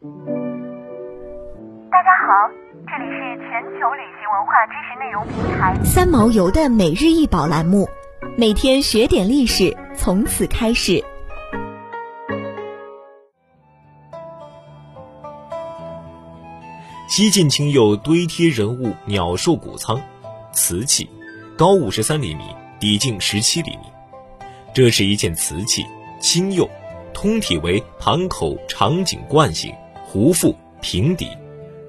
大家好，这里是全球旅行文化知识内容平台三毛游的每日一宝栏目，每天学点历史，从此开始。西晋青釉堆贴人物鸟兽谷仓，瓷器，高五十三厘米，底径十七厘米。这是一件瓷器，青釉，通体为盘口长颈冠形，壶腹平底，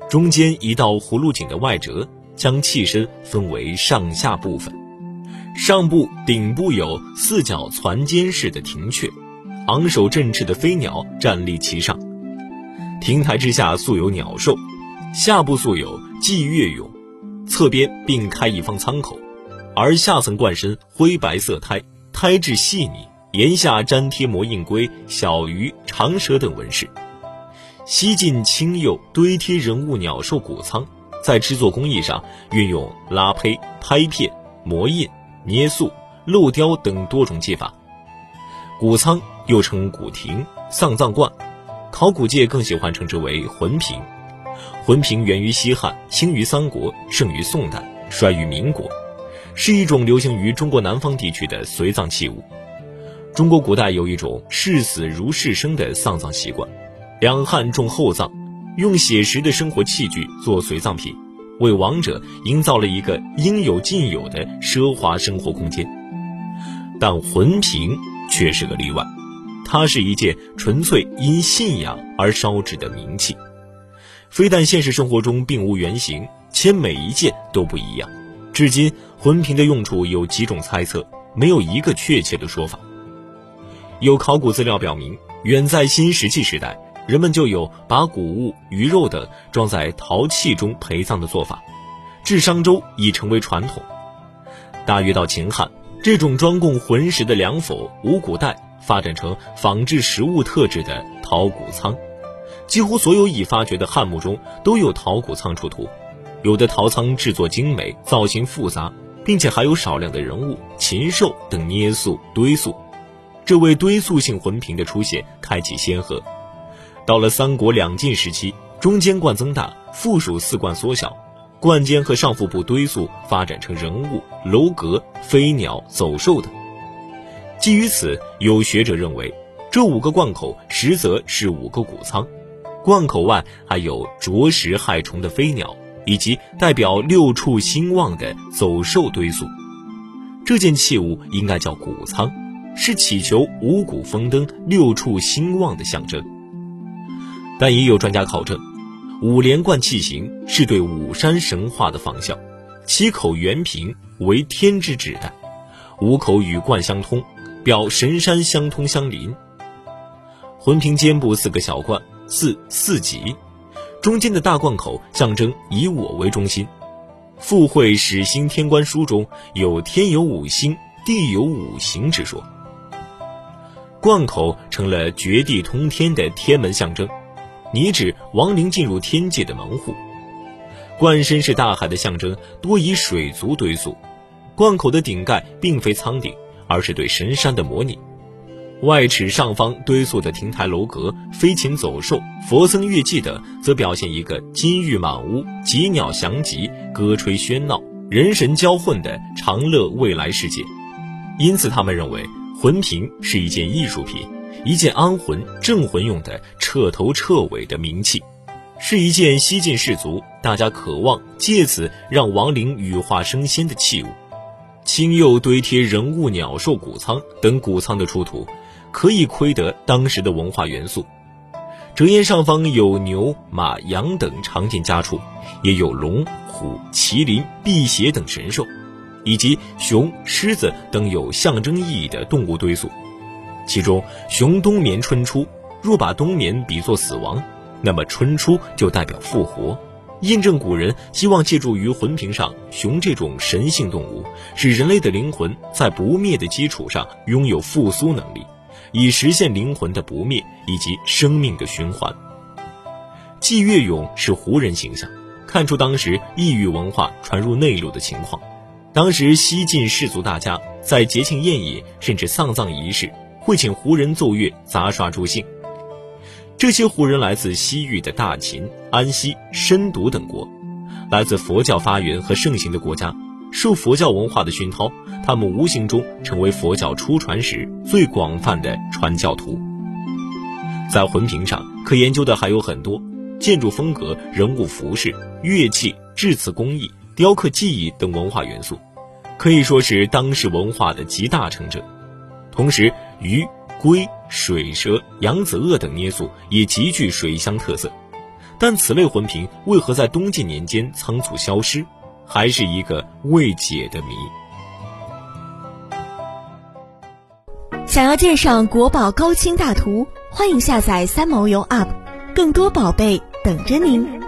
中间一道葫芦颈的外折，将器身分为上下部分。上部顶部有四角攒尖式的庭雀，昂首振翅的飞鸟站立其上。亭台之下素有鸟兽。下部素有霁月俑，侧边并开一方舱口，而下层冠身灰白色胎，胎质细腻，檐下粘贴磨印龟、小鱼、长蛇等纹饰。西晋青釉堆贴人物鸟兽骨仓，在制作工艺上运用拉胚、拍片、磨印、捏塑、镂雕等多种技法。骨仓又称骨亭、丧葬冠，考古界更喜欢称之为魂瓶。魂瓶源于西汉，兴于三国，盛于宋代，衰于民国，是一种流行于中国南方地区的随葬器物。中国古代有一种视死如视生的丧葬习惯，两汉重厚葬，用写实的生活器具做随葬品，为亡者营造了一个应有尽有的奢华生活空间。但魂瓶却是个例外，它是一件纯粹因信仰而烧制的冥器。非但现实生活中并无原型，且每一件都不一样。至今，魂瓶的用处有几种猜测，没有一个确切的说法。有考古资料表明，远在新石器时代，人们就有把谷物、鱼肉等装在陶器中陪葬的做法，至商周已成为传统。大约到秦汉，这种专供魂石的良否五谷袋发展成仿制食物特质的陶谷仓。几乎所有已发掘的汉墓中都有陶谷仓出土，有的陶仓制作精美，造型复杂，并且还有少量的人物、禽兽等捏塑堆塑，这为堆塑性魂瓶的出现开启先河。到了三国两晋时期，中间冠增大，附属四冠缩小，冠尖和上腹部堆塑发展成人物、楼阁、飞鸟、走兽等。基于此，有学者认为，这五个冠口实则是五个谷仓。冠口外还有啄食害虫的飞鸟，以及代表六畜兴旺的走兽堆塑。这件器物应该叫谷仓，是祈求五谷丰登、六畜兴旺的象征。但也有专家考证，五连冠器形是对五山神话的仿效，七口圆瓶为天之指代，五口与冠相通，表神山相通相邻。魂瓶肩部四个小冠。四四级，中间的大冠口象征以我为中心。附会始兴天官书中有天有五星，地有五行之说。冠口成了绝地通天的天门象征，拟指亡灵进入天界的门户。冠身是大海的象征，多以水族堆塑。罐口的顶盖并非舱顶，而是对神山的模拟。外尺上方堆塑的亭台楼阁、飞禽走兽、佛僧乐伎等，则表现一个金玉满屋、吉鸟翔集、歌吹喧闹、人神交混的长乐未来世界。因此，他们认为魂瓶是一件艺术品，一件安魂镇魂用的彻头彻尾的冥器，是一件西晋士族大家渴望借此让亡灵羽化升仙的器物。青釉堆贴人物、鸟兽谷仓等谷仓的出土。可以窥得当时的文化元素。折檐上方有牛、马、羊等常见家畜，也有龙、虎、麒麟、辟邪等神兽，以及熊、狮子等有象征意义的动物堆塑。其中，熊冬眠春初，若把冬眠比作死亡，那么春初就代表复活，印证古人希望借助于魂瓶上熊这种神性动物，使人类的灵魂在不灭的基础上拥有复苏能力。以实现灵魂的不灭以及生命的循环。祭月俑是胡人形象，看出当时异域文化传入内陆的情况。当时西晋士族大家在节庆宴饮甚至丧葬仪式，会请胡人奏乐杂耍助兴。这些胡人来自西域的大秦、安西、申毒等国，来自佛教发源和盛行的国家，受佛教文化的熏陶，他们无形中成为佛教出传时最广泛的传教徒。在魂瓶上可研究的还有很多，建筑风格、人物服饰、乐器、制瓷工艺、雕刻技艺等文化元素，可以说是当时文化的集大成者。同时，鱼、龟、水蛇、扬子鳄等捏塑也极具水乡特色。但此类魂瓶为何在东晋年间仓促消失，还是一个未解的谜。想要鉴赏国宝高清大图，欢迎下载三毛游 App，更多宝贝等着您。